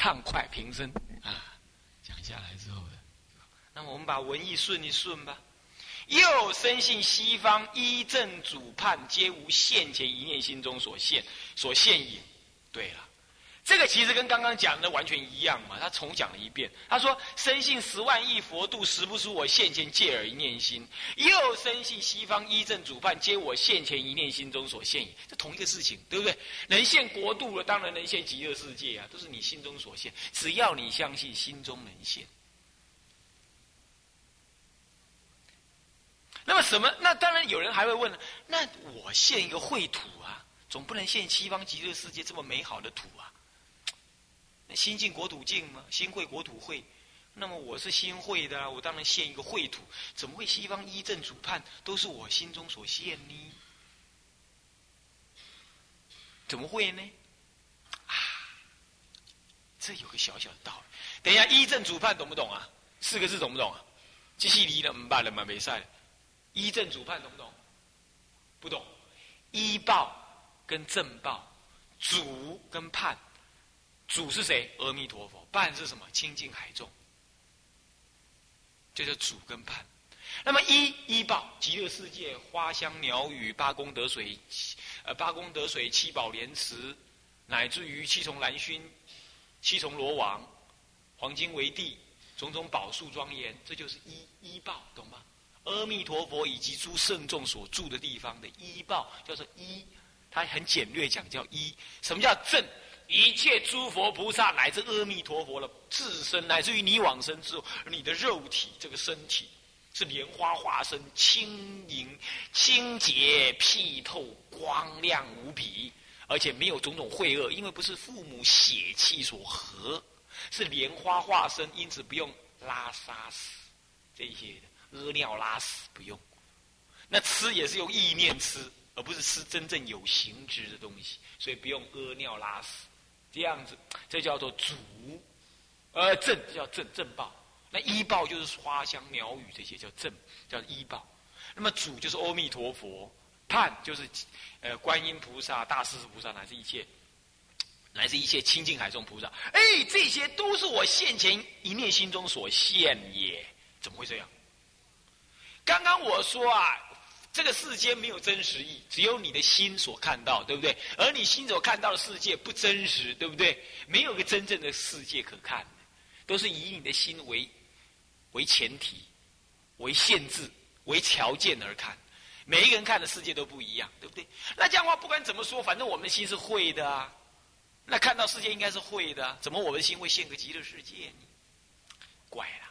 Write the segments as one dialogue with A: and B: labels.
A: 畅快平生啊。讲下来之后的，那么我们把文艺顺一顺吧。又深信西方依正主判，皆无现前一念心中所现所现也。对了。这个其实跟刚刚讲的完全一样嘛，他重讲了一遍。他说：“深信十万亿佛度，实不出我现前借耳一念心；又深信西方一正主判，皆我现前一念心中所现也。”这同一个事情，对不对？能现国度了，当然能现极乐世界啊，都是你心中所现。只要你相信，心中能现。那么什么？那当然有人还会问了：那我现一个秽土啊，总不能现西方极乐世界这么美好的土啊？心净国土净吗？新会国土会，那么我是新会的，我当然献一个秽土。怎么会西方一正主判都是我心中所献呢？怎么会呢？啊，这有个小小的道理。等一下，一正主判懂不懂啊？四个字懂不懂啊？这细离了，唔办了嘛，没赛了。依正主判懂不懂？不懂。依报跟正报，主跟判。主是谁？阿弥陀佛。伴是什么？清净海众。这叫主跟伴。那么一一报极乐世界花香鸟语八功德水，呃八功德水七宝莲池，乃至于七重蓝熏、七重罗网、黄金为地，种种宝树庄严，这就是一一报，懂吗？阿弥陀佛以及诸圣众所住的地方的一报叫做一，它很简略讲叫一。什么叫正？一切诸佛菩萨乃至阿弥陀佛的自身，乃至于你往生之后，你的肉体这个身体是莲花化身，轻盈、清洁、剔透、光亮无比，而且没有种种秽恶，因为不是父母血气所合，是莲花化身，因此不用拉撒屎这些的屙尿拉屎不用。那吃也是用意念吃，而不是吃真正有形质的东西，所以不用屙尿拉屎。这样子，这叫做主，呃正叫正正报。那医报就是花香鸟语这些叫正，叫医报。那么主就是阿弥陀佛，判就是呃观音菩萨、大势至菩萨乃至一切，乃至一切清净海中菩萨。哎，这些都是我现前一念心中所现也。怎么会这样？刚刚我说啊。这个世间没有真实意，只有你的心所看到，对不对？而你心所看到的世界不真实，对不对？没有个真正的世界可看，都是以你的心为为前提、为限制、为条件而看。每一个人看的世界都不一样，对不对？那这样的话，不管怎么说，反正我们的心是会的啊。那看到世界应该是会的，怎么我们的心会现个极乐世界呢？怪了。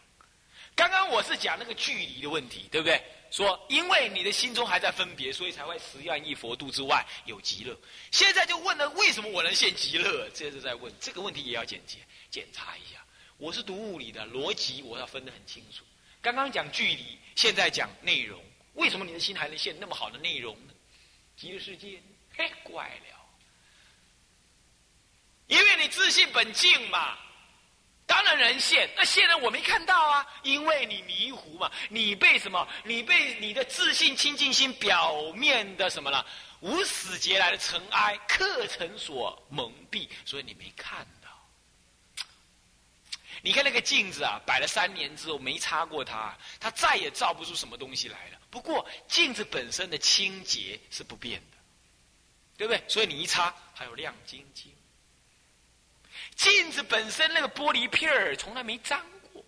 A: 刚刚我是讲那个距离的问题，对不对？说，因为你的心中还在分别，所以才会十万亿佛度之外有极乐。现在就问了，为什么我能现极乐？这是在问这个问题，也要检检检查一下。我是读物理的，逻辑我要分得很清楚。刚刚讲距离，现在讲内容。为什么你的心还能现那么好的内容呢？极乐世界，嘿，怪了。因为你自信本净嘛。当然能现，那现在我没看到啊，因为你迷糊嘛，你被什么？你被你的自信清净心表面的什么了？无始劫来的尘埃课程所蒙蔽，所以你没看到。你看那个镜子啊，摆了三年之后没擦过它，它再也照不出什么东西来了。不过镜子本身的清洁是不变的，对不对？所以你一擦，还有亮晶晶。镜子本身那个玻璃片儿从来没脏过，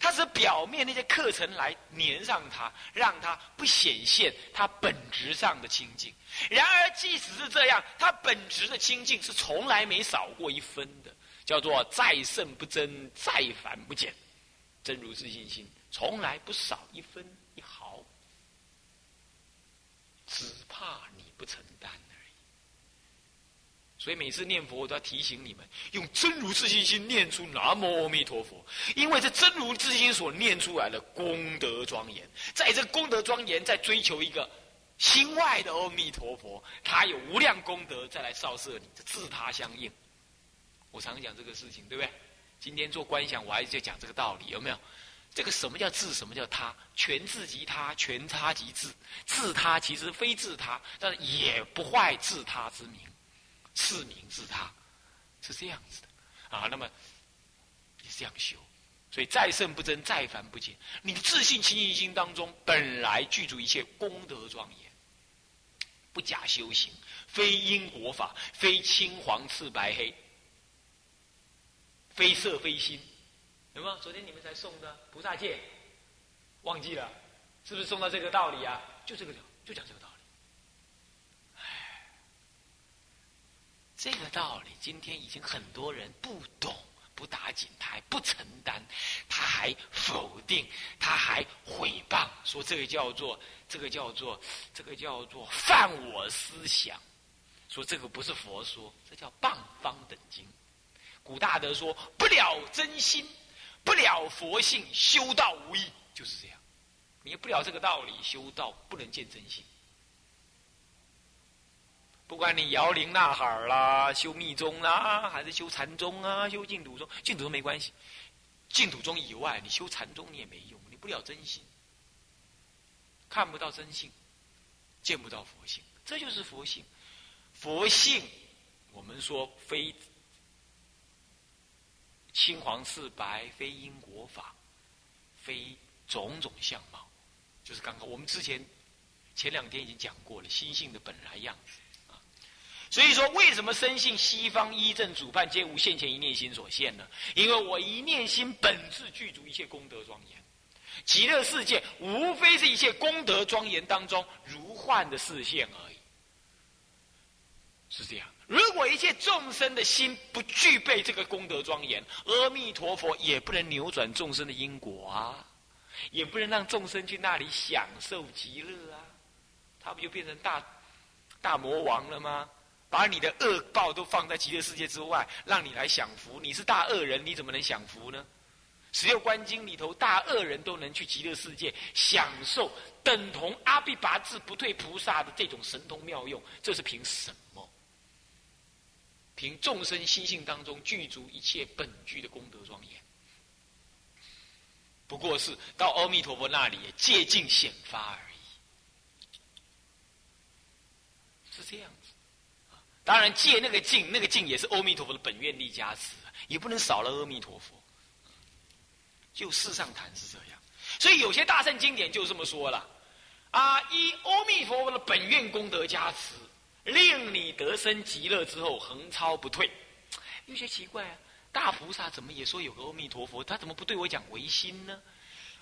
A: 它是表面那些课程来粘上它，让它不显现它本质上的清净。然而，即使是这样，它本质的清净是从来没少过一分的，叫做再胜不增，再凡不减，真如自信心从来不少一分一毫，只怕你不承担。所以每次念佛，我都要提醒你们，用真如自信心念出南无阿弥陀佛，因为这真如自信心所念出来的功德庄严，在这功德庄严，在追求一个心外的阿弥陀佛，他有无量功德，再来照射你，这自他相应。我常讲这个事情，对不对？今天做观想，我还是在讲这个道理，有没有？这个什么叫自？什么叫他？全自即他，全他即自。自他其实非自他，但也不坏自他之名。是名是他，是这样子的，啊，那么你这样修，所以再胜不争，再凡不减。你的自信清净心当中，本来具足一切功德庄严，不假修行，非因果法，非青黄赤白黑，非色非心，有没有？昨天你们才送的菩萨戒，忘记了，是不是送到这个道理啊？就这个就讲这个。这个道理，今天已经很多人不懂、不打紧，他还不承担，他还否定，他还毁谤，说这个叫做这个叫做这个叫做犯我思想，说这个不是佛说，这叫谤方等经。古大德说不了真心，不了佛性，修道无益，就是这样。你不了这个道理，修道不能见真心。不管你摇铃呐喊啦，修密宗啦，还是修禅宗啊，修净土宗，净土宗没关系。净土宗以外，你修禅宗你也没用，你不了真心，看不到真性，见不到佛性，这就是佛性。佛性，我们说非青黄赤白，非因果法，非种种相貌，就是刚刚我们之前前两天已经讲过了，心性的本来样子。所以说，为什么深信西方一正主判皆无现前一念心所现呢？因为我一念心本质具足一切功德庄严，极乐世界无非是一切功德庄严当中如幻的视线而已，是这样。如果一切众生的心不具备这个功德庄严，阿弥陀佛也不能扭转众生的因果啊，也不能让众生去那里享受极乐啊，他不就变成大大魔王了吗？把你的恶报都放在极乐世界之外，让你来享福。你是大恶人，你怎么能享福呢？十六观经里头，大恶人都能去极乐世界享受，等同阿毗跋致不退菩萨的这种神通妙用，这是凭什么？凭众生心性当中具足一切本具的功德庄严。不过是到阿弥陀佛那里借镜显发而已，是这样。当然，借那个镜，那个镜也是阿弥陀佛的本愿力加持，也不能少了阿弥陀佛。就世上谈是这样，所以有些大圣经典就这么说了：啊，依阿弥陀佛的本愿功德加持，令你得生极乐之后横超不退。有些奇怪啊，大菩萨怎么也说有个阿弥陀佛，他怎么不对我讲唯心呢？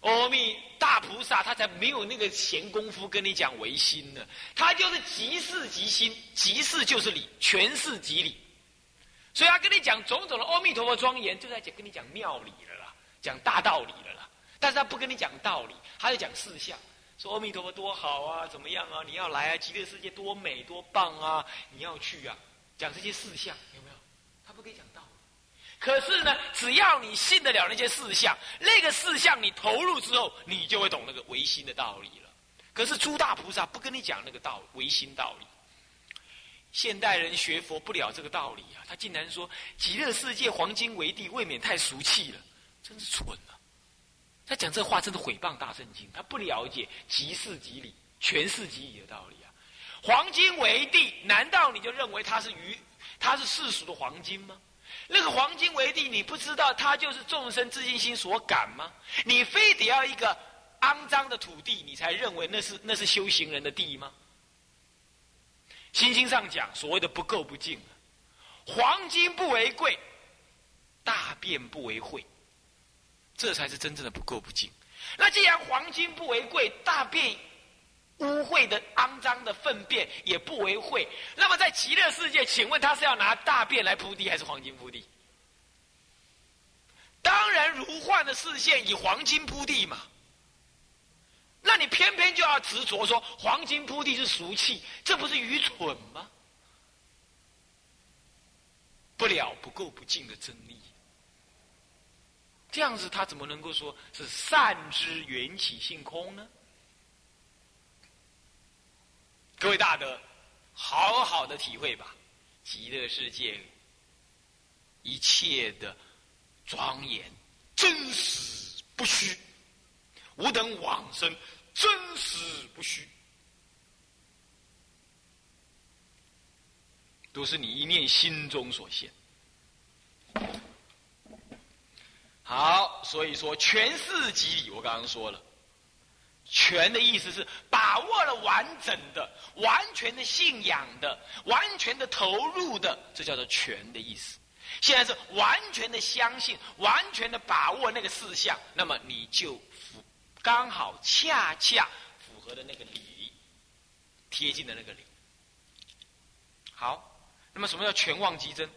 A: 阿弥大菩萨，他才没有那个闲工夫跟你讲唯心呢。他就是即事即心，即事就是理，全是即理。所以他跟你讲种种的阿弥陀佛庄严，就在讲跟你讲妙理了啦，讲大道理了啦。但是他不跟你讲道理，他就讲事项，说阿弥陀佛多好啊，怎么样啊？你要来啊，极乐世界多美多棒啊，你要去啊，讲这些事项有没有？可是呢，只要你信得了那些事项，那个事项你投入之后，你就会懂那个唯心的道理了。可是诸大菩萨不跟你讲那个道唯心道理。现代人学佛不了这个道理啊，他竟然说极乐世界黄金为地，未免太俗气了，真是蠢啊！他讲这话真的毁谤大圣经，他不了解即事即理、全是即理的道理啊。黄金为地，难道你就认为它是鱼，它是世俗的黄金吗？那个黄金为地，你不知道它就是众生自信心所感吗？你非得要一个肮脏的土地，你才认为那是那是修行人的地吗？心经上讲，所谓的不垢不净，黄金不为贵，大便不为秽，这才是真正的不垢不净。那既然黄金不为贵，大便。污秽的、肮脏的粪便也不为秽。那么在极乐世界，请问他是要拿大便来铺地，还是黄金铺地？当然，如幻的视线以黄金铺地嘛。那你偏偏就要执着说黄金铺地是俗气，这不是愚蠢吗？不了不够不净的真理，这样子他怎么能够说是善之缘起性空呢？各位大德，好好的体会吧，极乐世界一切的庄严，真实不虚；吾等往生，真实不虚，都是你一念心中所现。好，所以说全四即理，我刚刚说了，全的意思是把握了完整的、完全的信仰的、完全的投入的，这叫做全的意思。现在是完全的相信，完全的把握那个事项，那么你就符刚好恰恰符合的那个理，贴近的那个理。好，那么什么叫全忘即真？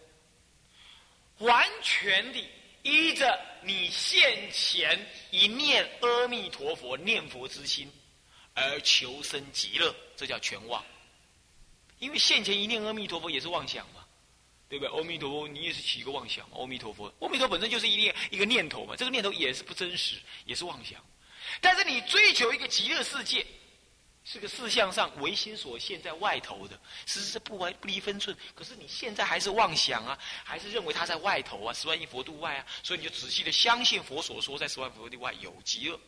A: 完全的依着你现前一念阿弥陀佛念佛之心而求生极乐，这叫全妄。因为现前一念阿弥陀佛也是妄想嘛。对不对？阿弥陀佛，你也是起一个妄想？阿弥陀佛，阿弥陀佛本身就是一念一个念头嘛，这个念头也是不真实，也是妄想。但是你追求一个极乐世界，是个事相上唯心所现，在外头的，实是不完不离分寸。可是你现在还是妄想啊，还是认为他在外头啊，十万亿佛度外啊，所以你就仔细的相信佛所说，在十万佛度外有极乐。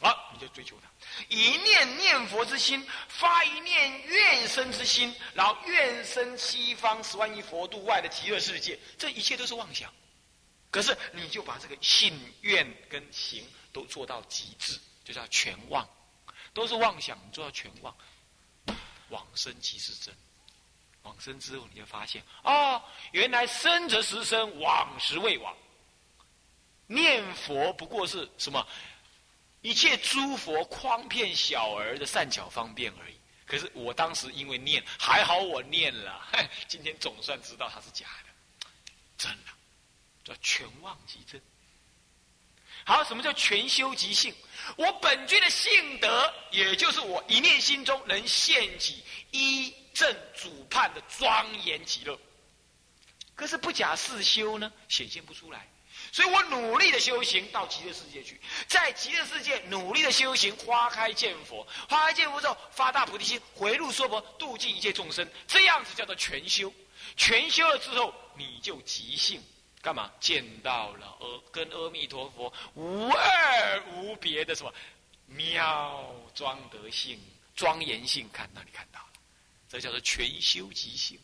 A: 好，你就追求它，一念念佛之心，发一念愿生之心，然后愿生西方十万亿佛度外的极乐世界，这一切都是妄想。可是你就把这个信愿跟行都做到极致，就叫全忘，都是妄想，做到全忘，往生即是真。往生之后，你就发现啊，原来生则实生，往时未往。念佛不过是什么？一切诸佛诓骗小儿的善巧方便而已。可是我当时因为念，还好我念了，今天总算知道它是假的，真的叫全忘即真。好，什么叫全修即性？我本具的性德，也就是我一念心中能现起一正主判的庄严极乐。可是不假四修呢，显现不出来。所以我努力的修行到极乐世界去，在极乐世界努力的修行，花开见佛，花开见佛之后发大菩提心，回路说佛，度尽一切众生，这样子叫做全修。全修了之后，你就即性，干嘛？见到了阿跟阿弥陀佛无二无别的什么妙庄德性、庄严性，看到你看到了，这叫做全修即性。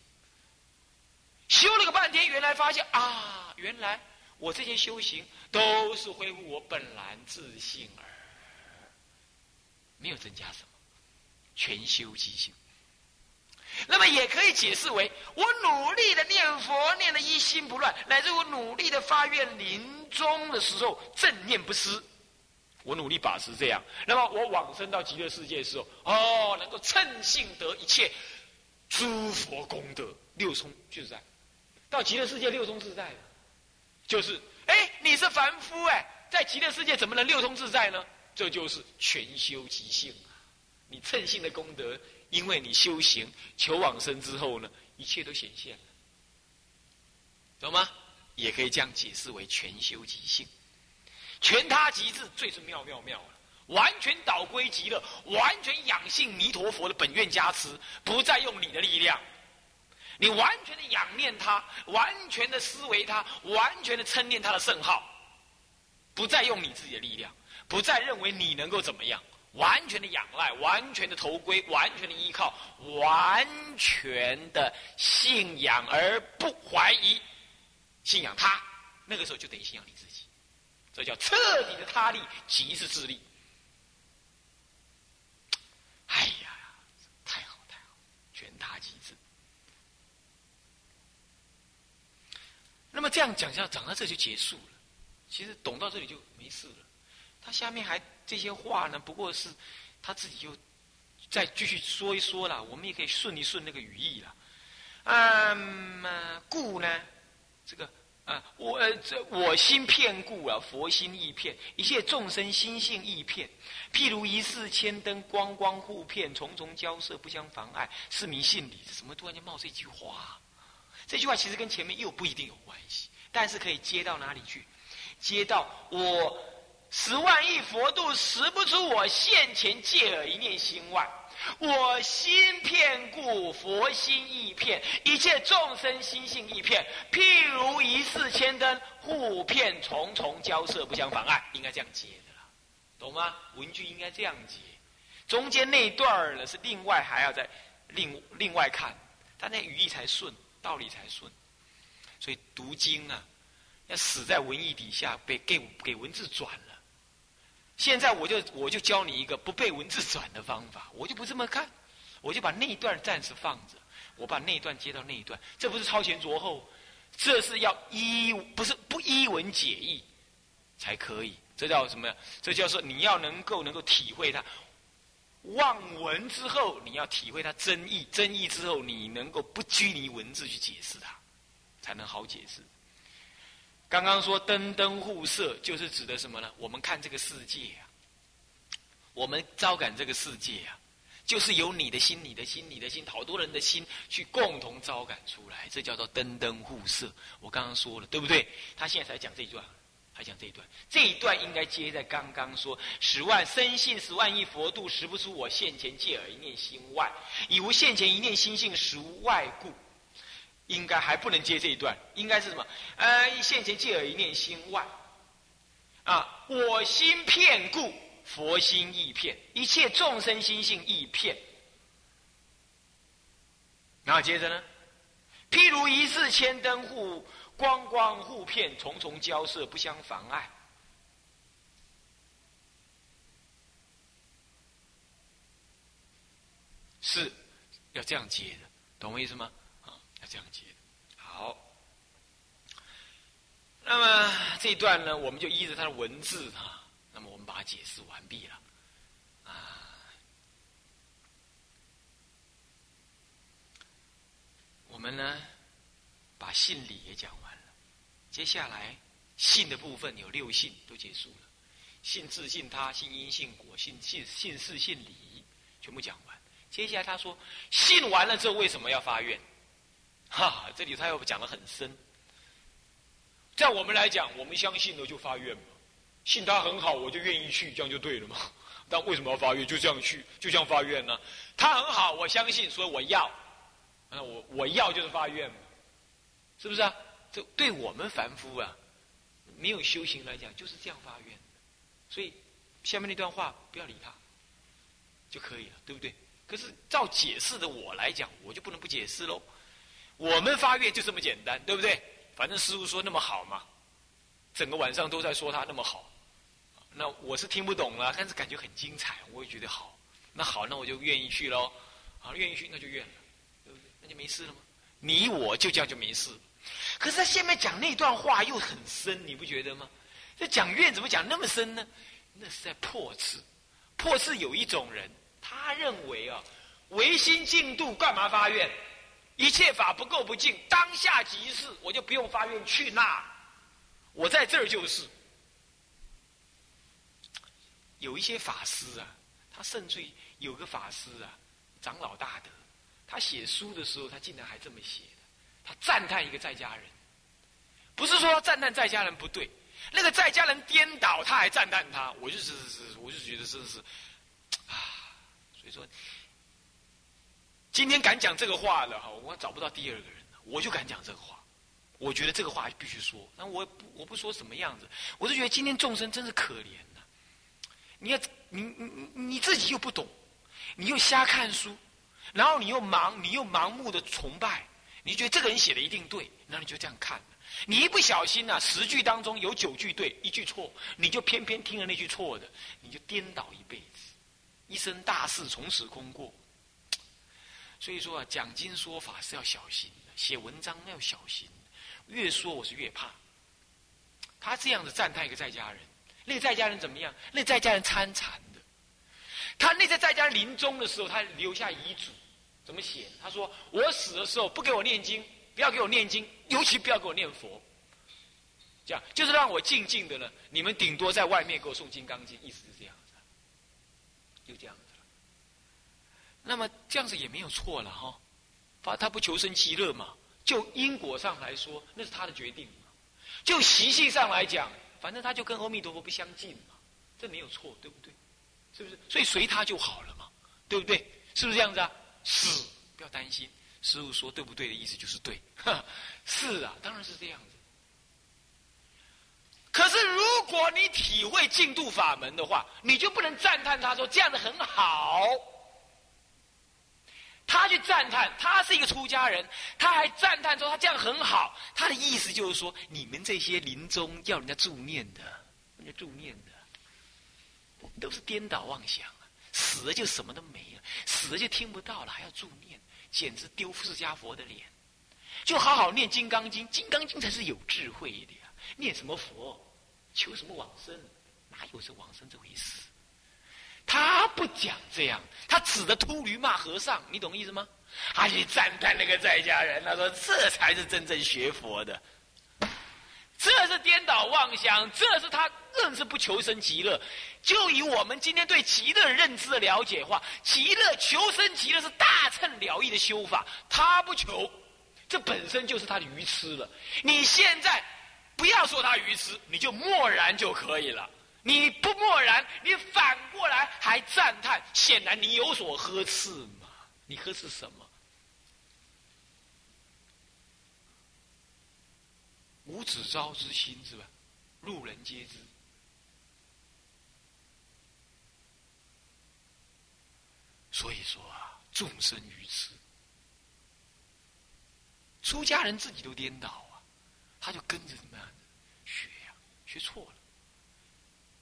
A: 修了个半天，原来发现啊，原来。我这些修行都是恢复我本来自信而没有增加什么，全修即性。那么也可以解释为，我努力的念佛，念的一心不乱，乃至我努力的发愿，临终的时候正念不失。我努力把持这样，那么我往生到极乐世界的时候，哦，能够称性得一切诸佛功德六冲自在，到极乐世界六冲自在。就是，哎，你是凡夫哎，在极乐世界怎么能六通自在呢？这就是全修即性啊！你称性的功德，因为你修行求往生之后呢，一切都显现了，懂吗？也可以这样解释为全修即性，全他极致，最是妙妙妙了，完全倒归极乐，完全养性弥陀佛的本愿加持，不再用你的力量。你完全的仰念他，完全的思维他，完全的称念他的圣号，不再用你自己的力量，不再认为你能够怎么样，完全的仰赖，完全的投归，完全的依靠，完全的信仰而不怀疑，信仰他，那个时候就等于信仰你自己，这叫彻底的他力，即是自力。哎呀！太好太好，全他即自那么这样讲，下讲到这就结束了。其实懂到这里就没事了。他下面还这些话呢，不过是他自己就再继续说一说了。我们也可以顺一顺那个语义了。嗯，故呢，这个啊，我这我心片故啊，佛心亦片，一切众生心性亦片。譬如一世千灯，光光互片，重重交涉，不相妨碍，是名信理。怎么突然间冒这句话？这句话其实跟前面又不一定有关系，但是可以接到哪里去？接到我十万亿佛度识不出我现前借耳一念心外，我心片故佛心亦片，一切众生心性亦片。譬如一世千灯，互片重重交涉，不相妨碍。应该这样接的啦，懂吗？文句应该这样接，中间那一段儿呢是另外还要再另另外看，但那语义才顺。道理才顺，所以读经啊，要死在文艺底下，被给给文字转了。现在我就我就教你一个不被文字转的方法，我就不这么看，我就把那一段暂时放着，我把那一段接到那一段，这不是超前着后，这是要依不是不依文解义才可以，这叫什么？这叫做你要能够能够体会它，望文之后你要体会它真意，真意之后你能够不拘泥文字去解释它，才能好解释。刚刚说灯灯互射，就是指的什么呢？我们看这个世界啊，我们招感这个世界啊，就是由你的心、你的心、你的心，好多人的心去共同招感出来，这叫做灯灯互射。我刚刚说了，对不对？他现在才讲这一段，还讲这一段，这一段应该接在刚刚说十万生信十万亿佛度，识不出我现前借耳一念心外，以无现前一念心性实无外故。应该还不能接这一段，应该是什么？呃，现前借耳一念心外，啊，我心片故，佛心亦片，一切众生心性亦片。然后接着呢，譬如一世千灯互光光互片，重重交涉不相妨碍，是要这样接的，懂我意思吗？这样接，好。那么这一段呢，我们就依着它的文字啊，那么我们把它解释完毕了，啊。我们呢，把信理也讲完了，接下来信的部分有六信都结束了，信自信他，信因信果，信信信事信理，全部讲完。接下来他说，信完了之后为什么要发愿？哈，这里他又讲的很深。在我们来讲，我们相信了就发愿嘛，信他很好，我就愿意去，这样就对了嘛。但为什么要发愿？就这样去，就这样发愿呢？他很好，我相信，所以我要。那我我要就是发愿嘛，是不是啊？这对我们凡夫啊，没有修行来讲，就是这样发愿。所以下面那段话不要理他，就可以了，对不对？可是照解释的我来讲，我就不能不解释喽。我们发愿就这么简单，对不对？反正师傅说那么好嘛，整个晚上都在说他那么好，那我是听不懂了，但是感觉很精彩，我也觉得好。那好，那我就愿意去喽。好，愿意去那就愿了，对不对？那就没事了吗？你我就这样就没事。可是他下面讲那段话又很深，你不觉得吗？这讲愿怎么讲那么深呢？那是在破次。破次有一种人，他认为啊，唯心净度，干嘛发愿？一切法不垢不净，当下即是，我就不用发愿去那，我在这儿就是。有一些法师啊，他甚至有个法师啊，长老大德，他写书的时候，他竟然还这么写的，他赞叹一个在家人，不是说赞叹在家人不对，那个在家人颠倒，他还赞叹他，我就是是是，我就觉得真是，啊，所以说。今天敢讲这个话了哈，我找不到第二个人了，我就敢讲这个话。我觉得这个话必须说，那我我不说什么样子，我就觉得今天众生真是可怜呐。你要你你你自己又不懂，你又瞎看书，然后你又盲你又盲目的崇拜，你觉得这个人写的一定对，那你就这样看。你一不小心呐，十句当中有九句对，一句错，你就偏偏听了那句错的，你就颠倒一辈子，一生大事从此空过。所以说啊，讲经说法是要小心的，写文章要小心。越说我是越怕。他这样子赞叹一个在家人，那个在家人怎么样？那在家人参禅的。他那个在家人临终的时候，他留下遗嘱，怎么写？他说：“我死的时候不给我念经，不要给我念经，尤其不要给我念佛。这样就是让我静静的呢。你们顶多在外面给我诵《金刚经》，意思是这样子，就这样。”那么这样子也没有错了哈，他他不求生极乐嘛？就因果上来说，那是他的决定。就习性上来讲，反正他就跟阿弥陀佛不相近嘛，这没有错，对不对？是不是？所以随他就好了嘛，对不对？是不是这样子啊？是，不要担心。师傅说对不对的意思就是对，是啊，当然是这样子。可是如果你体会净度法门的话，你就不能赞叹他说这样子很好。他去赞叹，他是一个出家人，他还赞叹说他这样很好。他的意思就是说，你们这些临终要人家助念的，人家助念的，都是颠倒妄想啊！死了就什么都没了，死了就听不到了，还要助念，简直丢释迦佛的脸。就好好念《金刚经》，《金刚经》才是有智慧的呀！念什么佛，求什么往生，哪有这往生这回事？他不讲这样，他指着秃驴骂和尚，你懂意思吗？他去赞叹那个在家人，他说这才是真正学佛的，这是颠倒妄想，这是他更是不求生极乐。就以我们今天对极乐认知的了解话，极乐求生极乐是大乘了义的修法，他不求，这本身就是他的愚痴了。你现在不要说他愚痴，你就默然就可以了。你不默然，你反过来还赞叹，显然你有所呵斥嘛？你呵斥什么？无子招之心是吧？路人皆知。所以说啊，众生愚痴，出家人自己都颠倒啊，他就跟着怎么样学呀？学错了。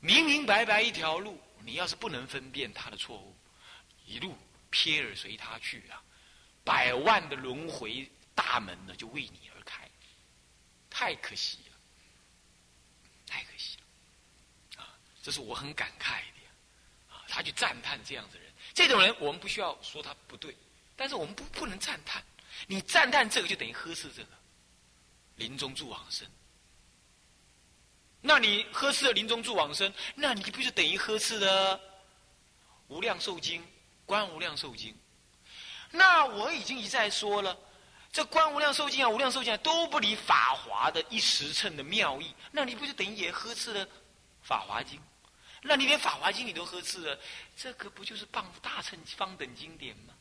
A: 明明白白一条路，你要是不能分辨他的错误，一路撇耳随他去啊，百万的轮回大门呢就为你而开，太可惜了，太可惜了，啊，这是我很感慨的，啊，他去赞叹这样的人，这种人我们不需要说他不对，但是我们不不能赞叹，你赞叹这个就等于呵斥这个，临终助往生。那你呵斥了临终助往生，那你不就等于呵斥了无量寿经、观无量寿经？那我已经一再说了，这观无量寿经啊、无量寿经啊都不离法华的一时乘的妙义，那你不就等于也呵斥了法华经？那你连法华经你都呵斥了，这个不就是谤大乘方等经典吗？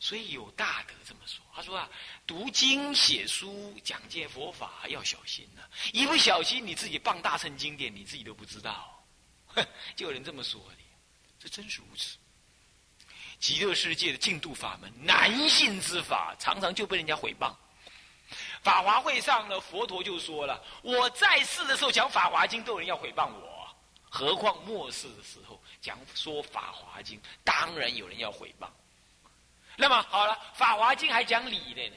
A: 所以有大德这么说，他说啊，读经写书讲解佛法要小心呐，一不小心你自己傍大乘经典，你自己都不知道，就有人这么说的，这真是如此。极乐世界的净土法门难信之法，常常就被人家毁谤。法华会上呢，佛陀就说了，我在世的时候讲法华经都有人要毁谤我，何况末世的时候讲说法华经，当然有人要毁谤。那么好了，《法华经》还讲理的呢，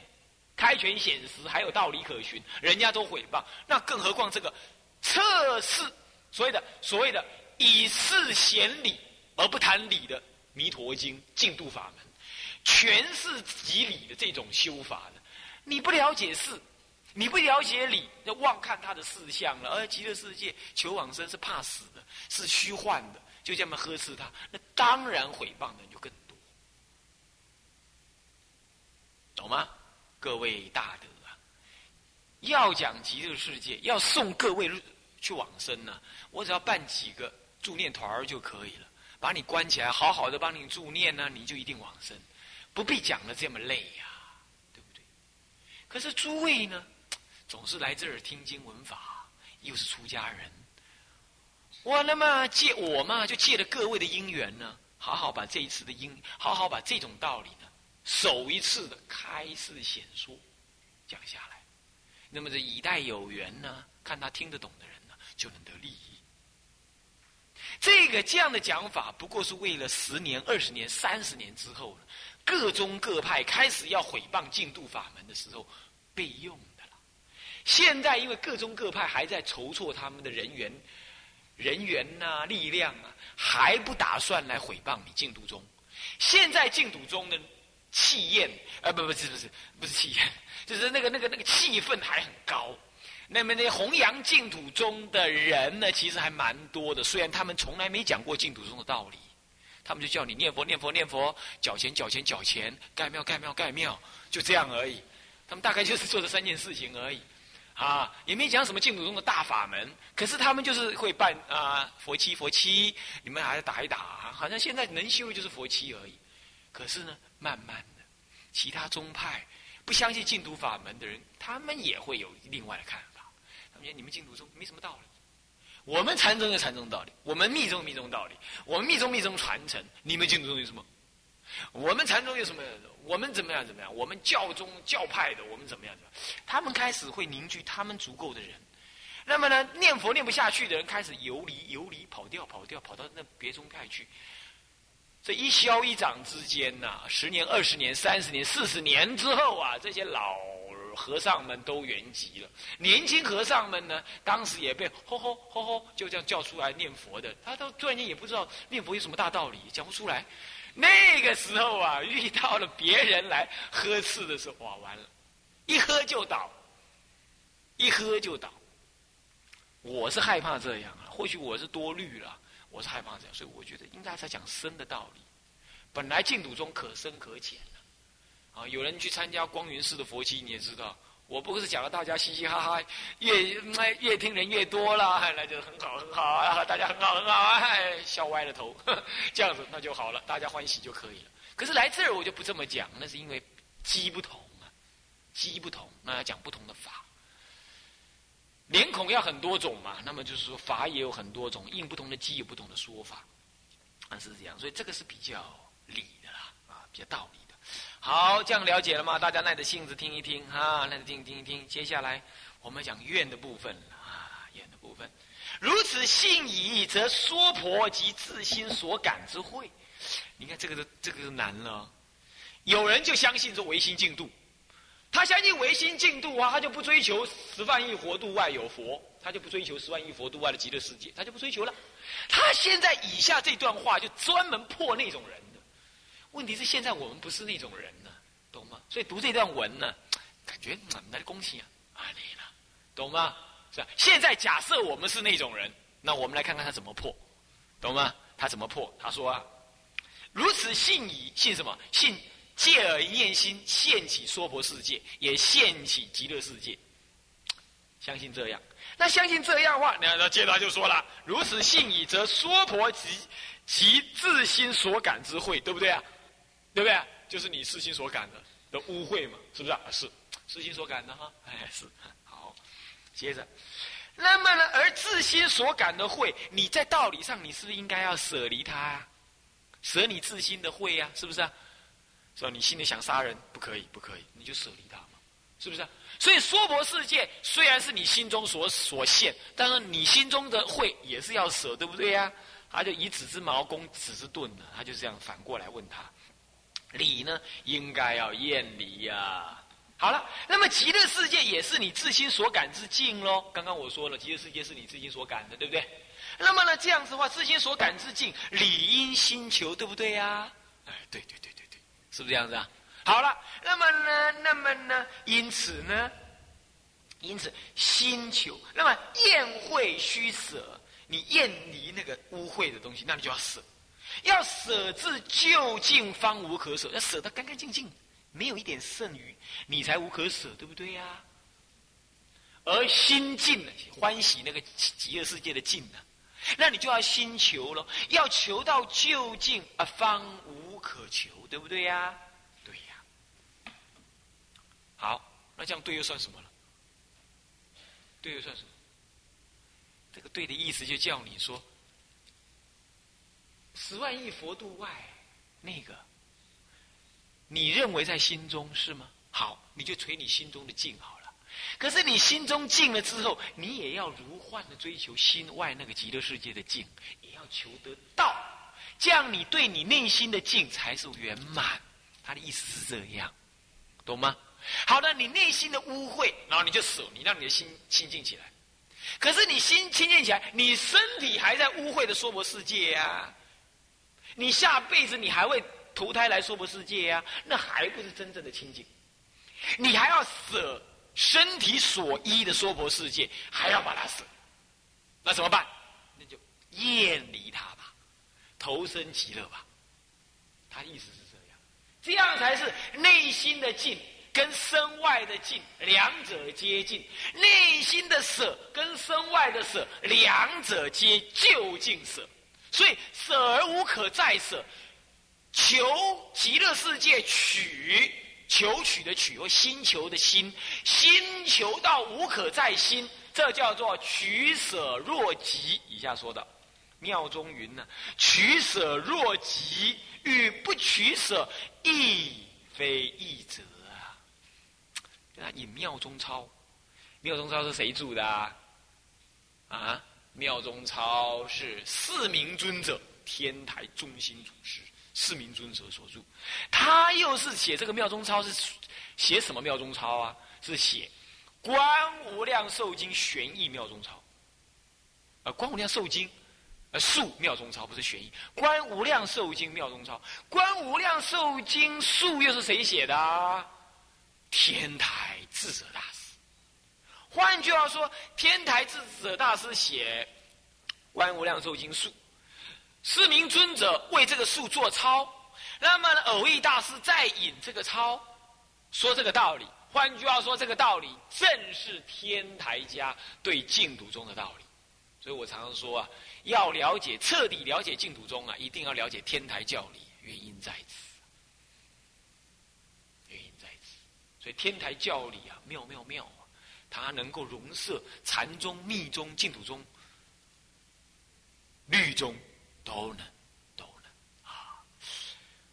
A: 开权显实，还有道理可循，人家都毁谤，那更何况这个测试所谓的所谓的以事显理而不谈理的《弥陀经》净度法门，全是即理的这种修法的，你不了解事，你不了解理，那妄看他的事相了，而极乐世界求往生是怕死的，是虚幻的，就这么呵斥他，那当然毁谤的就更。懂吗？各位大德啊，要讲极乐世界，要送各位去往生呢，我只要办几个助念团儿就可以了，把你关起来，好好的帮你助念呢，你就一定往生，不必讲的这么累呀，对不对？可是诸位呢，总是来这儿听经闻法，又是出家人，我那么借我嘛，就借了各位的因缘呢，好好把这一次的因，好好把这种道理呢。首一次的开示显说讲下来，那么这以待有缘呢，看他听得懂的人呢，就能得利益。这个这样的讲法，不过是为了十年、二十年、三十年之后，各宗各派开始要毁谤净度法门的时候备用的了。现在因为各宗各派还在筹措他们的人员、人员呐、力量啊，还不打算来毁谤你净度宗。现在净土宗呢？气焰，呃，不不是不是不是气焰，就是那个那个那个气氛还很高。那么那弘扬净土中的人呢，其实还蛮多的。虽然他们从来没讲过净土中的道理，他们就叫你念佛念佛念佛，缴钱缴钱缴钱，盖庙盖庙盖庙，就这样而已。他们大概就是做这三件事情而已，啊，也没讲什么净土中的大法门。可是他们就是会办啊佛七佛七，你们还要打一打，好像现在能修的就是佛七而已。可是呢？慢慢的，其他宗派不相信净土法门的人，他们也会有另外的看法。他们觉得你们净土宗没什么道理，我们禅宗有禅宗道理，我们密宗密宗道理，我们密宗密宗传承，你们净土宗有什么？我们禅宗有什么？我们怎么样？怎么样？我们教宗教派的，我们怎么样？怎么样？他们开始会凝聚他们足够的人。那么呢，念佛念不下去的人开始游离，游离跑掉，跑掉，跑到那别宗派去。这一消一长之间呐，十年、二十年、三十年、四十年之后啊，这些老和尚们都圆寂了。年轻和尚们呢，当时也被吼吼吼吼就这样叫出来念佛的。他都突然间也不知道念佛有什么大道理，讲不出来。那个时候啊，遇到了别人来呵斥的时候，哇，完了，一喝就倒，一喝就倒。我是害怕这样啊，或许我是多虑了，我是害怕这样，所以我觉得应该在讲深的道理。本来净土中可深可浅啊，有人去参加光云寺的佛期，你也知道，我不是讲了大家嘻嘻哈哈，越 越听人越多了，那就很好很好啊，大家很好很好啊，笑歪了头，这样子那就好了，大家欢喜就可以了。可是来这儿我就不这么讲，那是因为机不同啊，机不同，那要讲不同的法。脸孔要很多种嘛，那么就是说法也有很多种，应不同的机有不同的说法，啊是这样，所以这个是比较理的啦，啊比较道理的。好，这样了解了吗？大家耐着性子听一听啊，耐着听听一听。接下来我们讲愿的部分啊，愿的部分。如此信矣，则娑婆及自心所感之慧。你看这个这个难了，有人就相信说唯心净土。他相信唯心净土啊，他就不追求十万亿佛度外有佛，他就不追求十万亿佛度外的极乐世界，他就不追求了。他现在以下这段话就专门破那种人的。问题是现在我们不是那种人呢，懂吗？所以读这段文呢，感觉来恭喜啊，啊你了，懂吗？是吧？现在假设我们是那种人，那我们来看看他怎么破，懂吗？他怎么破？他说啊，如此信矣，信什么？信。借耳一念心，现起娑婆世界，也现起极乐世界。相信这样，那相信这样的话，那那接着就说了：如此信矣，则娑婆及其自心所感之慧，对不对啊？对不对？就是你自心所感的的污秽嘛，是不是啊？是，自心所感的哈。哎，是。好，接着，那么呢？而自心所感的慧，你在道理上，你是不是应该要舍离它？舍你自心的慧呀，是不是啊？是吧？你心里想杀人，不可以，不可以，你就舍离他嘛，是不是？所以娑婆世界虽然是你心中所所现，但是你心中的慧也是要舍，对不对呀？他就以子之矛攻子之盾呢，他就这样反过来问他：理呢，应该要厌离呀。好了，那么极乐世界也是你自心所感之境喽。刚刚我说了，极乐世界是你自心所感的，对不对？那么呢，这样子的话，自心所感之境，理应心求，对不对呀？哎，对对对对。是不是这样子啊？好了，那么呢？那么呢？因此呢？因此心求，那么宴会须舍，你厌离那个污秽的东西，那你就要舍，要舍至究竟方无可舍，要舍得干干净净，没有一点剩余，你才无可舍，对不对呀？而心尽了，欢喜那个极乐世界的尽呢，那你就要心求了，要求到究竟啊，方无可求。对不对呀？对呀。好，那这样对又算什么了？对又算什么？这个对的意思就叫你说，十万亿佛度外那个，你认为在心中是吗？好，你就垂你心中的境好了。可是你心中静了之后，你也要如幻的追求心外那个极乐世界的境，也要求得到。这样，你对你内心的境才是圆满。他的意思是这样，懂吗？好的，你内心的污秽，然后你就舍，你让你的心清净起来。可是你心清净起来，你身体还在污秽的娑婆世界呀。你下辈子你还会投胎来娑婆世界呀？那还不是真正的清净？你还要舍身体所依的娑婆世界，还要把它舍，那怎么办？那就厌离它吧。投身极乐吧，他意思是这样，这样才是内心的静跟身外的静两者接近，内心的舍跟身外的舍两者皆就近舍，所以舍而无可再舍，求极乐世界取求取的取和心求的心，心求到无可再心，这叫做取舍若极。以下说的。妙中云呢，取舍若即，与不取舍，亦非易者啊。那引妙中操，妙中操是谁住的啊？啊，妙中操是四明尊者天台中心祖师四明尊者所著。他又是写这个妙中操是写什么妙中操啊？是写《观无量寿经》玄义妙中操。啊，《观无量寿经》。呃，述妙中操不是玄义，《观无量寿经》妙中操，《观无量寿经》述又是谁写的？天台智者大师。换句话说，天台智者大师写《观无量寿经》述，是名尊者为这个述做抄，那么偶益大师再引这个抄，说这个道理。换句话说，这个道理正是天台家对净土中的道理。所以我常常说啊。要了解彻底了解净土宗啊，一定要了解天台教理，原因在此。原因在此，所以天台教理啊，妙妙妙啊，它能够融摄禅宗、密宗、净土宗、律宗，都能，都能啊。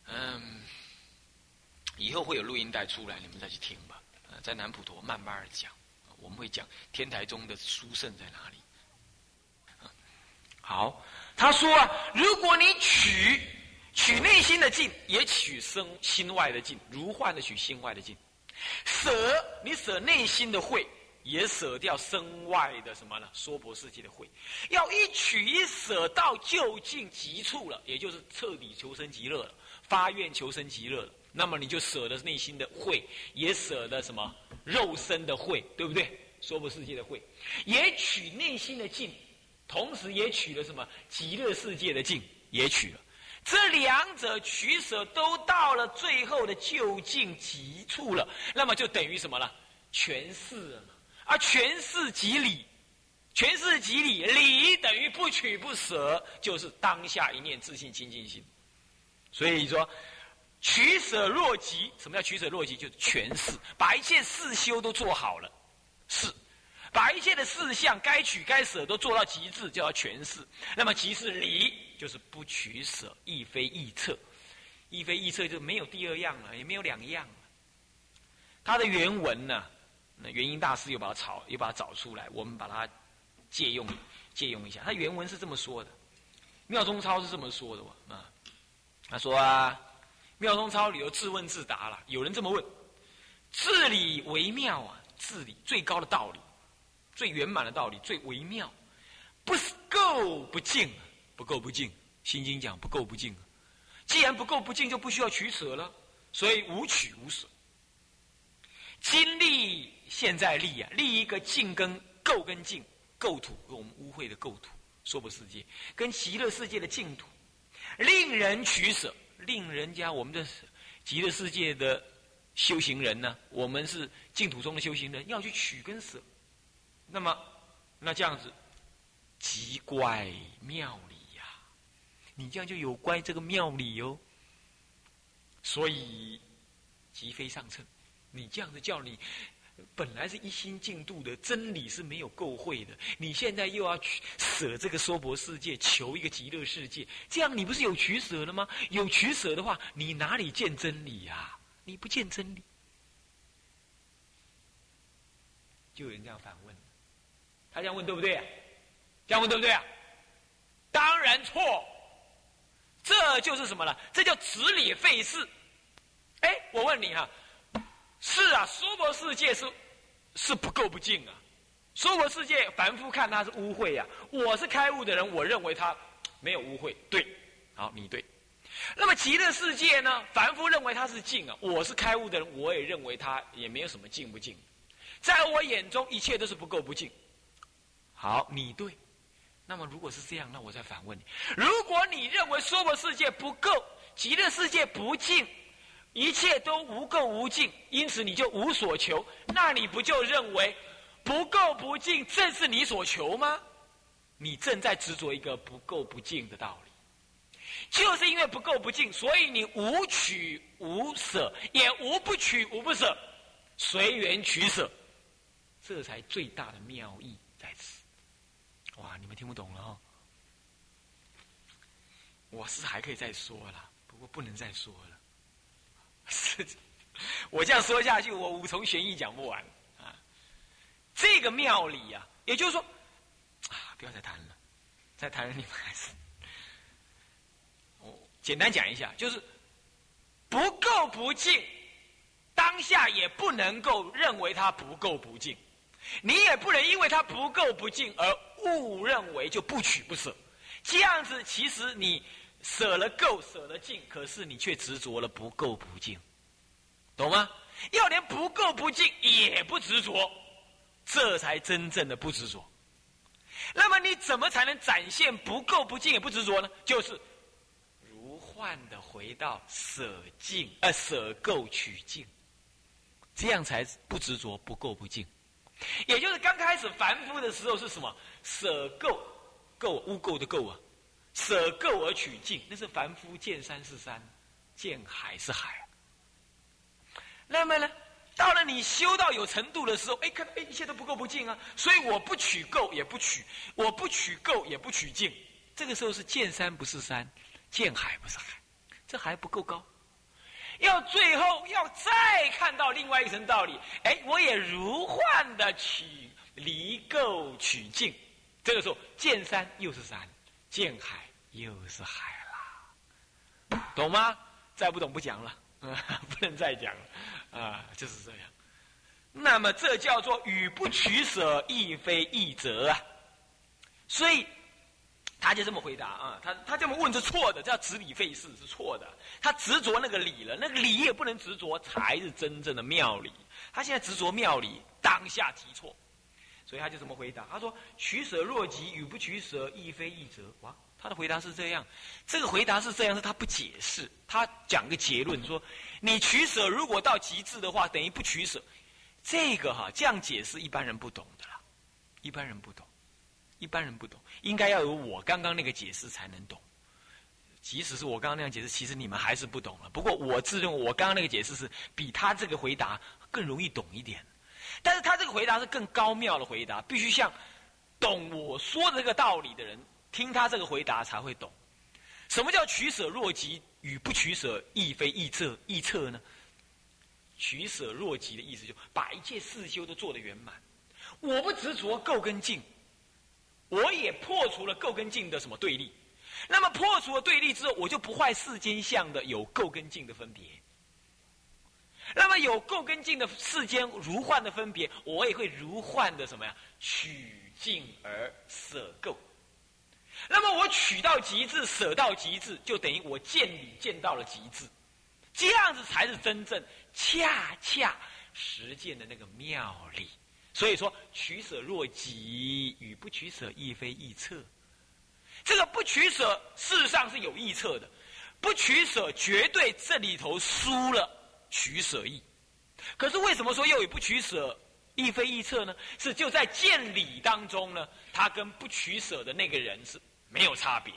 A: 嗯，以后会有录音带出来，你们再去听吧。在南普陀慢慢的讲，我们会讲天台宗的殊胜在哪里。好，他说啊，如果你取取内心的境，也取生心外的境，如幻的取心外的境，舍你舍内心的慧，也舍掉身外的什么呢？娑婆世界的慧，要一取一舍到就近极处了，也就是彻底求生极乐了，发愿求生极乐了。那么你就舍得内心的慧，也舍得什么肉身的慧，对不对？娑婆世界的慧，也取内心的境。同时也取了什么极乐世界的境，也取了，这两者取舍都到了最后的就近极处了，那么就等于什么了？全是了嘛。而全是即理，全是即理，理等于不取不舍，就是当下一念自信清净心。所以说，取舍若即，什么叫取舍若即？就是全是，把一切事修都做好了，是。把一切的事项该取该舍都做到极致，就要全释。那么即是离，就是不取舍，亦非易测，亦非易测就没有第二样了，也没有两样了。他的原文呢，那元音大师又把它找，又把它找出来，我们把它借用借用一下。他原文是这么说的，妙中超是这么说的啊。他说啊，妙中超里有自问自答了，有人这么问：治理为妙啊，治理最高的道理。最圆满的道理，最微妙，不够不净，不够不净。心经讲不够不净，既然不够不净，就不需要取舍了，所以无取无舍。今立现在立啊，立一个净跟垢跟净垢土，跟我们污秽的垢土，娑婆世界跟极乐世界的净土，令人取舍，令人家我们的极乐世界的修行人呢，我们是净土中的修行人，要去取跟舍。那么，那这样子，极怪妙理呀！你这样就有关这个妙理哦。所以，极非上乘。你这样子叫你，本来是一心净度的真理是没有够会的。你现在又要去舍这个娑婆世界，求一个极乐世界，这样你不是有取舍了吗？有取舍的话，你哪里见真理呀？你不见真理，就有人这样反问。他这样问对不对？这样问对不对啊？当然错。这就是什么了？这叫执理费事。哎，我问你哈，是啊，娑婆世界是是不够不净啊。娑婆世界凡夫看它是污秽呀，我是开悟的人，我认为它没有污秽。对，好，你对。那么极乐世界呢？凡夫认为它是净啊，我是开悟的人，我也认为它也没有什么净不净。在我眼中，一切都是不够不净。好，你对。那么如果是这样，那我再反问你：如果你认为娑婆世界不够，极乐世界不净，一切都无垢无净，因此你就无所求，那你不就认为不够不净正是你所求吗？你正在执着一个不够不净的道理。就是因为不够不净，所以你无取无舍，也无不取无不舍，随缘取舍，这才最大的妙意。哇，你们听不懂了哈！我是还可以再说了，不过不能再说了。是，我这样说下去，我五重玄义讲不完啊。这个庙里呀，也就是说，啊，不要再谈了，再谈了你们还是。我简单讲一下，就是不够不敬，当下也不能够认为它不够不敬，你也不能因为它不够不敬而误认为就不取不舍。这样子，其实你舍了够，舍了净，可是你却执着了不够不净，懂吗？要连不够不净也不执着，这才真正的不执着。那么你怎么才能展现不够不净也不执着呢？就是如幻的回到舍净，呃，舍够取净，这样才不执着不够不净。也就是刚开始凡夫的时候是什么？舍垢。垢污垢的垢啊，舍垢而取净，那是凡夫见山是山，见海是海。那么呢，到了你修到有程度的时候，哎，看哎，一切都不够不净啊，所以我不取垢也不取，我不取垢也不取净。这个时候是见山不是山，见海不是海，这还不够高。要最后要再看到另外一层道理，哎，我也如幻的取离垢取净。这个时候，见山又是山，见海又是海啦，懂吗？再不懂不讲了，不能再讲了，啊，就是这样。那么这叫做与不取舍，亦非易则啊。所以他就这么回答啊，他他这么问是错的，叫执理费事是错的。他执着那个理了，那个理也不能执着，才是真正的妙理。他现在执着妙理，当下即错。所以他就怎么回答？他说：“取舍若即，与不取舍，亦非一则。”哇，他的回答是这样。这个回答是这样，是他不解释，他讲个结论说：你取舍如果到极致的话，等于不取舍。这个哈，这样解释一般人不懂的啦，一般人不懂，一般人不懂，应该要有我刚刚那个解释才能懂。即使是我刚刚那样解释，其实你们还是不懂了。不过我自认为我刚刚那个解释是比他这个回答更容易懂一点。但是他这个回答是更高妙的回答，必须像懂我说的这个道理的人听他这个回答才会懂。什么叫取舍若即与不取舍亦非易测易测呢？取舍若即的意思就把一切四修都做得圆满。我不执着垢跟净，我也破除了垢跟净的什么对立。那么破除了对立之后，我就不坏世间相的有垢跟净的分别。那么有垢跟净的世间如幻的分别，我也会如幻的什么呀？取净而舍垢。那么我取到极致，舍到极致，就等于我见理见到了极致。这样子才是真正恰恰实践的那个妙理。所以说，取舍若即，与不取舍亦非易测。这个不取舍，事实上是有易测的。不取舍，绝对这里头输了。取舍易，可是为什么说又与不取舍亦非易测呢？是就在见理当中呢，他跟不取舍的那个人是没有差别。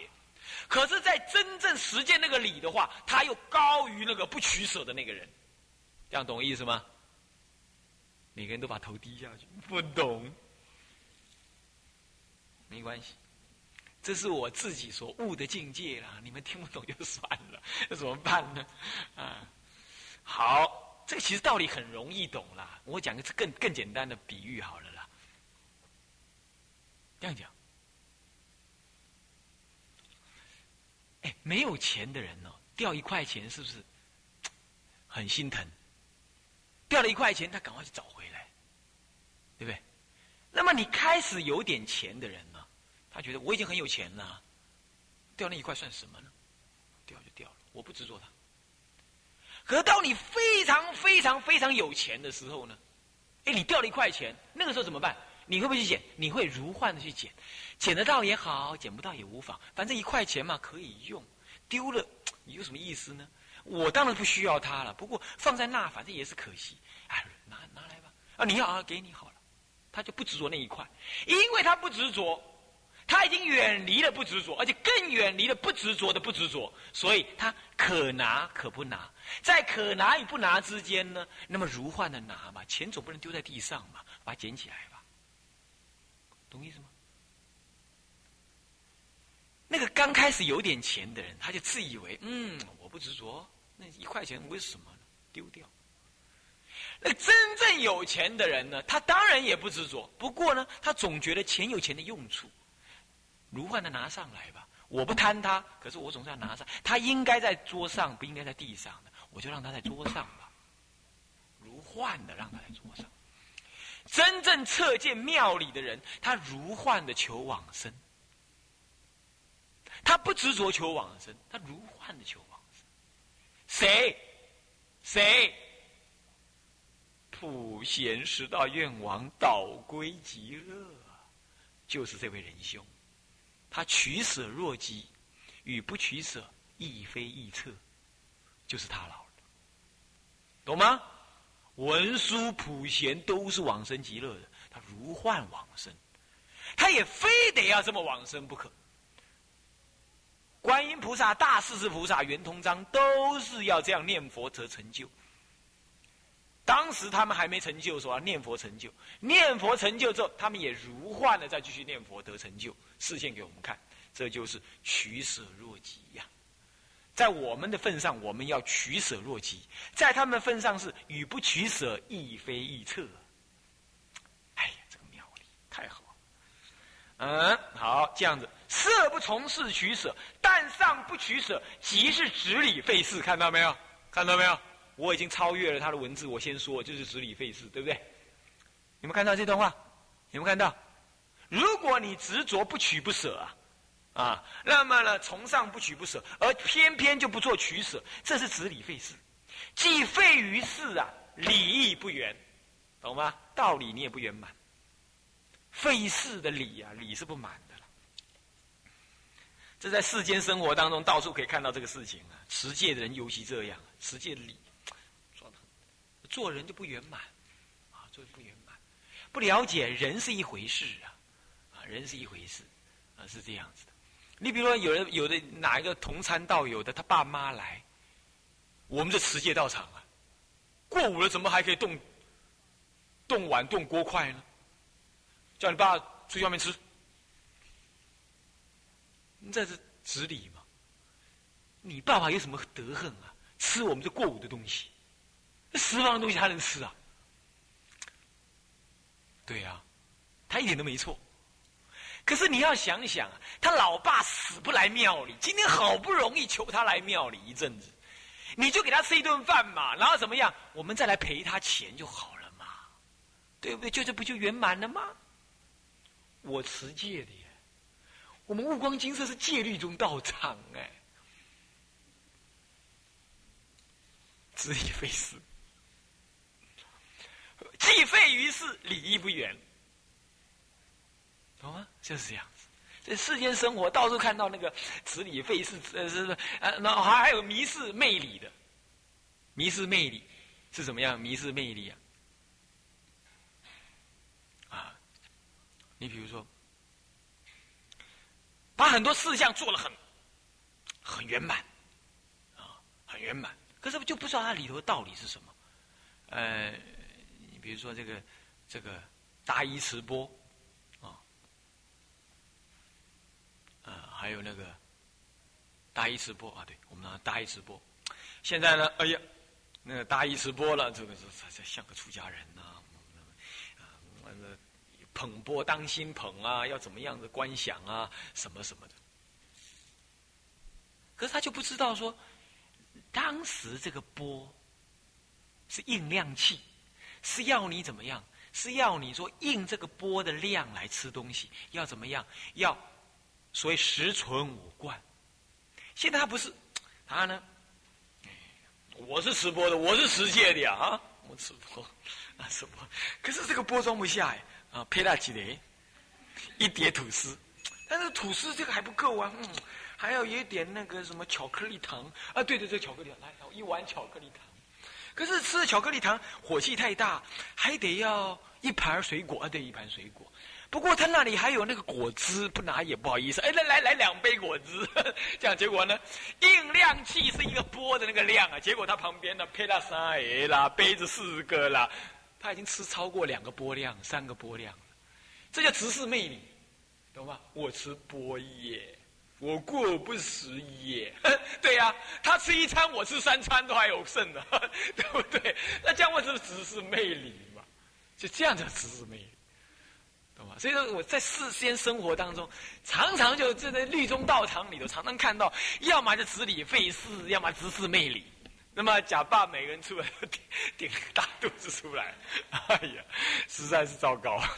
A: 可是，在真正实践那个理的话，他又高于那个不取舍的那个人。这样懂意思吗？每个人都把头低下去，不懂，没关系，这是我自己所悟的境界啦。你们听不懂就算了，那怎么办呢？啊？好，这个其实道理很容易懂啦。我讲个更更简单的比喻好了啦。这样讲，哎，没有钱的人呢，掉一块钱是不是很心疼？掉了一块钱，他赶快去找回来，对不对？那么你开始有点钱的人呢，他觉得我已经很有钱了，掉那一块算什么呢？掉就掉了，我不执着它。可到你非常非常非常有钱的时候呢？哎，你掉了一块钱，那个时候怎么办？你会不会去捡？你会如幻的去捡，捡得到也好，捡不到也无妨，反正一块钱嘛可以用，丢了你有什么意思呢？我当然不需要它了，不过放在那反正也是可惜，哎，拿拿来吧。啊，你要啊，给你好了，他就不执着那一块，因为他不执着。他已经远离了不执着，而且更远离了不执着的不执着，所以他可拿可不拿，在可拿与不拿之间呢，那么如幻的拿嘛，钱总不能丢在地上嘛，把它捡起来吧，懂意思吗？那个刚开始有点钱的人，他就自以为，嗯，不执着，那一块钱为什么丢掉？那真正有钱的人呢，他当然也不执着，不过呢，他总觉得钱有钱的用处，如幻的拿上来吧，我不贪他，可是我总是要拿上，他应该在桌上，不应该在地上的，我就让他在桌上吧，如幻的让他在桌上。真正测见庙里的人，他如幻的求往生。他不执着求往生，他如幻的求往。谁？谁？普贤十大愿王导归极乐，就是这位仁兄。他取舍若极，与不取舍亦非易测，就是他老了。懂吗？文殊普贤都是往生极乐的，他如幻往生，他也非得要这么往生不可。观音菩萨、大势至菩萨、圆通章都是要这样念佛则成就。当时他们还没成就，说念佛成就，念佛成就之后，他们也如幻的再继续念佛得成就，示现给我们看。这就是取舍若极呀。在我们的份上，我们要取舍若极；在他们的份上是与不取舍亦非亦测。哎呀，这个妙理太好。嗯，好，这样子。色不从事取舍，但上不取舍，即是执理费事。看到没有？看到没有？我已经超越了他的文字。我先说，就是执理费事，对不对？有没有看到这段话？有没有看到？如果你执着不取不舍啊，啊，那么呢，从上不取不舍，而偏偏就不做取舍，这是执理费事，既废于事啊，理亦不圆，懂吗？道理你也不圆满，费事的理啊，理是不满的。这在世间生活当中，到处可以看到这个事情啊。持戒的人尤其这样，持戒的理做做人就不圆满啊，做人不圆满，不了解人是一回事啊，啊，人是一回事啊，是这样子的。你比如说，有人有的哪一个同参道友的，他爸妈来，我们这持戒道场啊，过午了怎么还可以动动碗动锅筷呢？叫你爸出去外面吃。你在这是执理吗？你爸爸有什么德恨啊？吃我们这过午的东西，那食房的东西他能吃啊？对呀，他一点都没错。可是你要想想啊，他老爸死不来庙里，今天好不容易求他来庙里一阵子，你就给他吃一顿饭嘛，然后怎么样？我们再来赔他钱就好了嘛，对不对？就这不就圆满了吗？我持戒的耶。我们悟光金色是戒律中道场哎，知亦非事，既废于事，理亦不远，懂吗？就是这样子。在世间生活，到处看到那个执理废事，呃，是是，呃，那还还有迷失魅力的，迷失魅力是怎么样？迷失魅力，啊，你比如说。把很多事项做了很很圆满，啊，很圆满。可是就不知道它里头的道理是什么。呃，你比如说这个这个答疑直播，啊，啊，还有那个答疑直播啊，对，我们拿大衣直播。现在呢，哎呀，那个大衣直播了，这个是这像个出家人呐，啊，完了。捧钵当心捧啊，要怎么样的观想啊，什么什么的。可是他就不知道说，当时这个钵是应量器，是要你怎么样？是要你说应这个钵的量来吃东西，要怎么样？要所谓十存五贯。现在他不是，他呢？我是吃钵的，我是持戒的啊，我吃钵啊什么？可是这个钵装不下哎。啊，配那几碟，一碟吐司，但是吐司这个还不够啊，嗯，还要有一点那个什么巧克力糖啊，对对对，巧克力糖，来一碗巧克力糖。可是吃巧克力糖火气太大，还得要一盘水果啊，对，一盘水果。不过他那里还有那个果汁，不拿也不好意思。哎，来来来，两杯果汁，这样结果呢，应量器是一个波的那个量啊，结果他旁边呢配了三 A 啦，杯子四个啦。他已经吃超过两个波量、三个波量了，这叫直视魅力，懂吗？我吃波耶，我过不食也。对呀，他吃一餐，我吃三餐都还有剩的，对不对？那这样为什么只是魅力嘛？就这样叫直视魅力，懂吗？所以说我在世间生活当中，常常就在律宗道场里头，常常看到，要么就直理费事，要么直视魅力。那么假扮每个人出来都顶顶大肚子出来，哎呀，实在是糟糕。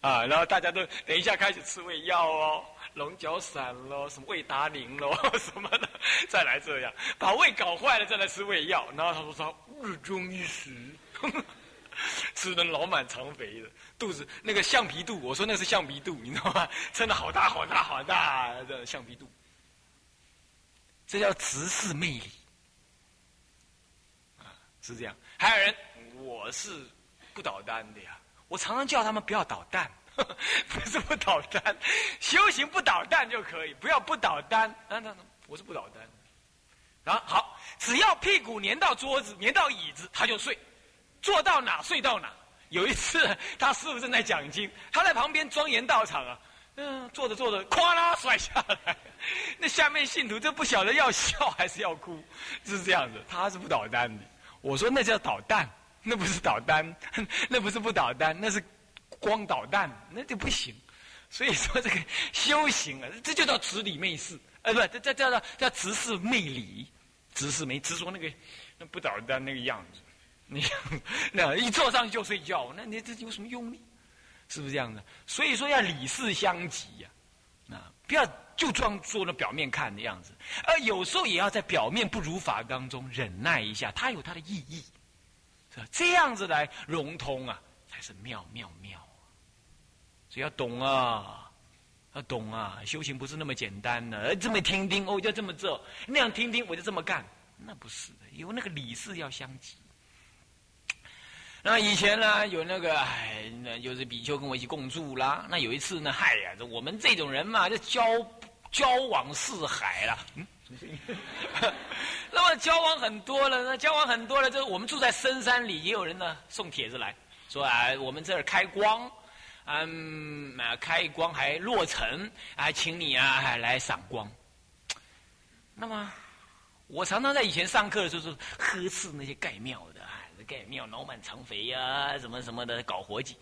A: 啊，然后大家都等一下开始吃胃药哦，龙角散喽，什么胃达宁喽，什么的，再来这样把胃搞坏了，再来吃胃药。然后他说他日中一食，吃的老满肠肥的，肚子那个橡皮肚，我说那是橡皮肚，你知道吗？撑的好大好大好大的橡皮肚，这叫直视魅力啊，是这样。还有人，我是不捣蛋的呀。我常常叫他们不要捣蛋，不是不捣蛋，修行不捣蛋就可以，不要不捣蛋。啊，那我是不捣蛋。啊，好，只要屁股粘到桌子、粘到椅子，他就睡，坐到哪睡到哪。有一次，他师傅正在讲经，他在旁边庄严道场啊，嗯，坐着坐着，咵啦摔下来，那下面信徒就不晓得要笑还是要哭，是这样子。他是不捣蛋的，我说那叫捣蛋。那不是捣蛋，那不是不捣蛋，那是光捣蛋，那就不行。所以说这个修行啊，这就叫直理媚事，呃，不，这这叫叫叫直视媚理，直视媚，直说那个那不捣蛋那个样子，你那一坐上就睡觉，那你这有什么用呢？是不是这样的？所以说要理事相及呀，啊，不要就装做那表面看的样子，而有时候也要在表面不如法当中忍耐一下，它有它的意义。这样子来融通啊，才是妙妙妙啊！所以要懂啊，要懂啊！修行不是那么简单的，这么听听哦，就这么做；那样听听，我就这么干。那不是的，有那个理事要相及。那以前呢，有那个哎，那就是比丘跟我一起共住啦。那有一次呢，嗨呀，这我们这种人嘛，就交交往四海了。嗯。那么交往很多了，那交往很多了，就我们住在深山里，也有人呢送帖子来说啊，我们这儿开光，嗯，开光还落成，还请你啊来赏光。那么我常常在以前上课的时候，呵斥那些盖庙的，盖庙脑满肠肥呀，什么什么的搞活计。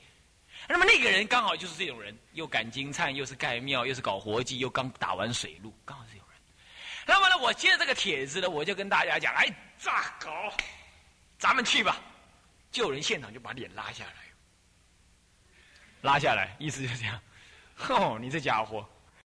A: 那么那个人刚好就是这种人，又赶金灿，又是盖庙，又是搞活计，又刚打完水路，刚好是。那么呢，我接这个帖子呢，我就跟大家讲：哎，咋搞？咱们去吧。就有人现场就把脸拉下来，拉下来，意思就是这样。哦，你这家伙，